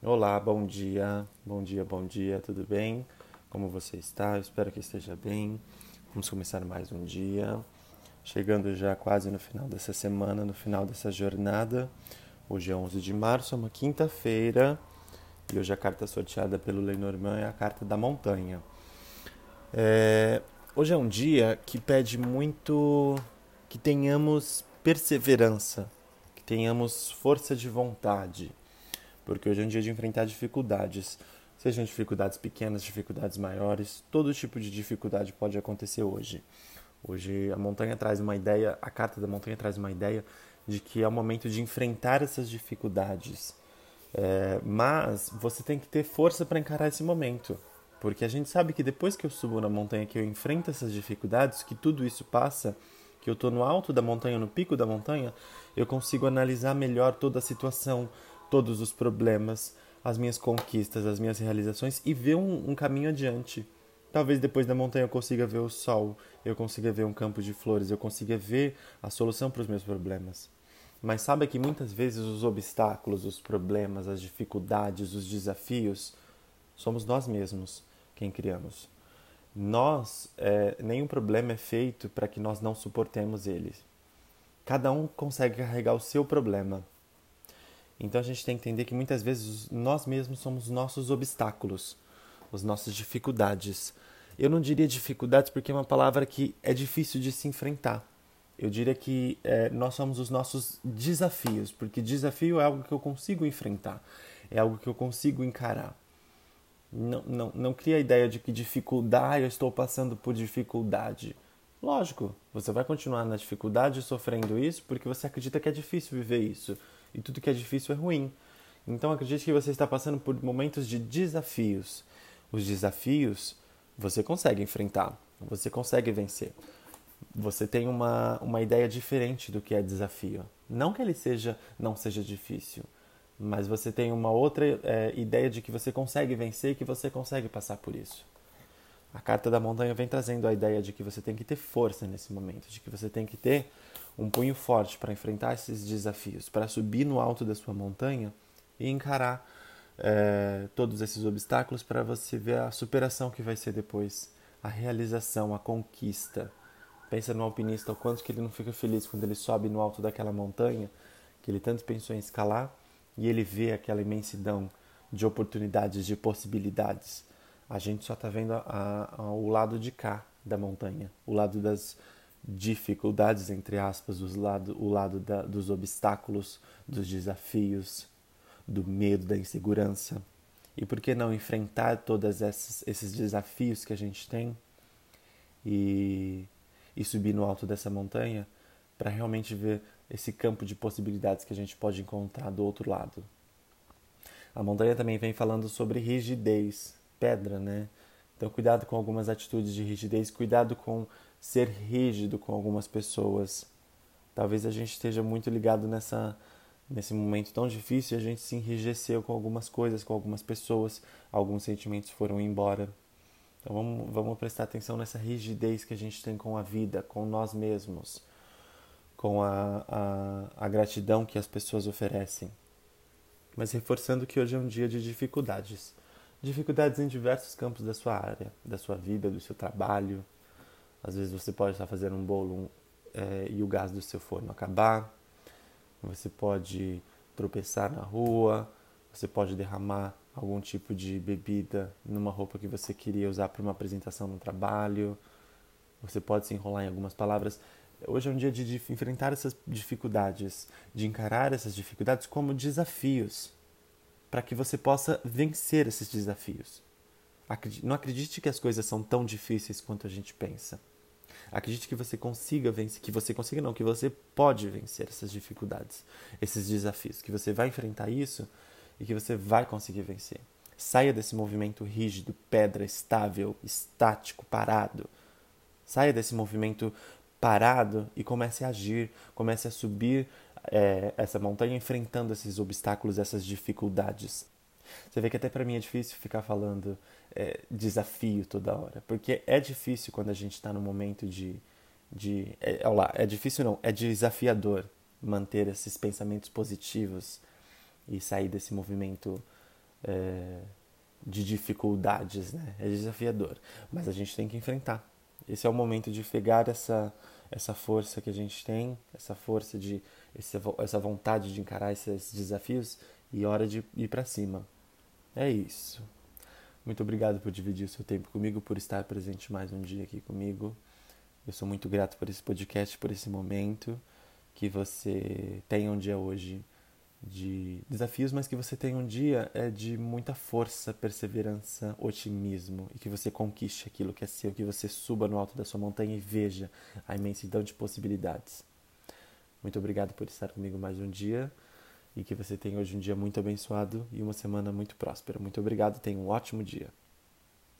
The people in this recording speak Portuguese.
Olá, bom dia, bom dia, bom dia, tudo bem? Como você está? Eu espero que esteja bem. Vamos começar mais um dia, chegando já quase no final dessa semana, no final dessa jornada. Hoje é 11 de março, é uma quinta-feira, e hoje a carta sorteada pelo Lenormand é a carta da montanha. É... Hoje é um dia que pede muito que tenhamos perseverança, que tenhamos força de vontade porque hoje é um dia de enfrentar dificuldades, sejam dificuldades pequenas, dificuldades maiores, todo tipo de dificuldade pode acontecer hoje. Hoje a montanha traz uma ideia, a carta da montanha traz uma ideia de que é o momento de enfrentar essas dificuldades. É, mas você tem que ter força para encarar esse momento, porque a gente sabe que depois que eu subo na montanha, que eu enfrento essas dificuldades, que tudo isso passa, que eu estou no alto da montanha, no pico da montanha, eu consigo analisar melhor toda a situação, todos os problemas, as minhas conquistas, as minhas realizações e ver um, um caminho adiante. Talvez depois da montanha eu consiga ver o sol, eu consiga ver um campo de flores, eu consiga ver a solução para os meus problemas. Mas sabe que muitas vezes os obstáculos, os problemas, as dificuldades, os desafios, somos nós mesmos quem criamos. Nós, é, nenhum problema é feito para que nós não suportemos ele. Cada um consegue carregar o seu problema. Então a gente tem que entender que muitas vezes nós mesmos somos nossos obstáculos, as nossas dificuldades. Eu não diria dificuldades porque é uma palavra que é difícil de se enfrentar. Eu diria que é, nós somos os nossos desafios, porque desafio é algo que eu consigo enfrentar, é algo que eu consigo encarar. Não, não, não cria a ideia de que dificuldade, eu estou passando por dificuldade. Lógico, você vai continuar na dificuldade sofrendo isso porque você acredita que é difícil viver isso e tudo que é difícil é ruim. Então acredite que você está passando por momentos de desafios. Os desafios você consegue enfrentar, você consegue vencer. Você tem uma, uma ideia diferente do que é desafio. Não que ele seja não seja difícil, mas você tem uma outra é, ideia de que você consegue vencer que você consegue passar por isso. A carta da montanha vem trazendo a ideia de que você tem que ter força nesse momento, de que você tem que ter um punho forte para enfrentar esses desafios, para subir no alto da sua montanha e encarar é, todos esses obstáculos para você ver a superação que vai ser depois, a realização, a conquista. Pensa no alpinista, o quanto que ele não fica feliz quando ele sobe no alto daquela montanha, que ele tanto pensou em escalar, e ele vê aquela imensidão de oportunidades, de possibilidades. A gente só está vendo a, a, o lado de cá da montanha, o lado das dificuldades, entre aspas, os lado, o lado da, dos obstáculos, dos desafios, do medo, da insegurança. E por que não enfrentar todos esses, desafios que a gente tem e, e subir no alto dessa montanha para realmente ver esse campo de possibilidades que a gente pode encontrar do outro lado? A montanha também vem falando sobre rigidez, pedra, né? Então, cuidado com algumas atitudes de rigidez, cuidado com ser rígido com algumas pessoas. Talvez a gente esteja muito ligado nessa nesse momento tão difícil, a gente se enrijeceu com algumas coisas, com algumas pessoas, alguns sentimentos foram embora. Então vamos, vamos prestar atenção nessa rigidez que a gente tem com a vida, com nós mesmos, com a, a, a gratidão que as pessoas oferecem. Mas reforçando que hoje é um dia de dificuldades. Dificuldades em diversos campos da sua área, da sua vida, do seu trabalho, às vezes você pode estar fazendo um bolo é, e o gás do seu forno acabar. Você pode tropeçar na rua. Você pode derramar algum tipo de bebida numa roupa que você queria usar para uma apresentação no trabalho. Você pode se enrolar em algumas palavras. Hoje é um dia de enfrentar essas dificuldades, de encarar essas dificuldades como desafios, para que você possa vencer esses desafios. Não acredite que as coisas são tão difíceis quanto a gente pensa. Acredite que você consiga vencer, que você consiga não, que você pode vencer essas dificuldades, esses desafios, que você vai enfrentar isso e que você vai conseguir vencer. Saia desse movimento rígido, pedra, estável, estático, parado. Saia desse movimento parado e comece a agir, comece a subir é, essa montanha enfrentando esses obstáculos, essas dificuldades. Você vê que até para mim é difícil ficar falando é, desafio toda hora, porque é difícil quando a gente está no momento de, de é, lá, é difícil não, é desafiador manter esses pensamentos positivos e sair desse movimento é, de dificuldades, né? É desafiador, mas a gente tem que enfrentar. Esse é o momento de pegar essa essa força que a gente tem, essa força de essa vontade de encarar esses desafios e hora de ir para cima. É isso. Muito obrigado por dividir o seu tempo comigo, por estar presente mais um dia aqui comigo. Eu sou muito grato por esse podcast, por esse momento. Que você tenha um dia hoje de desafios, mas que você tenha um dia é de muita força, perseverança, otimismo e que você conquiste aquilo que é seu, que você suba no alto da sua montanha e veja a imensidão de possibilidades. Muito obrigado por estar comigo mais um dia e que você tenha hoje um dia muito abençoado e uma semana muito próspera. Muito obrigado, tenha um ótimo dia.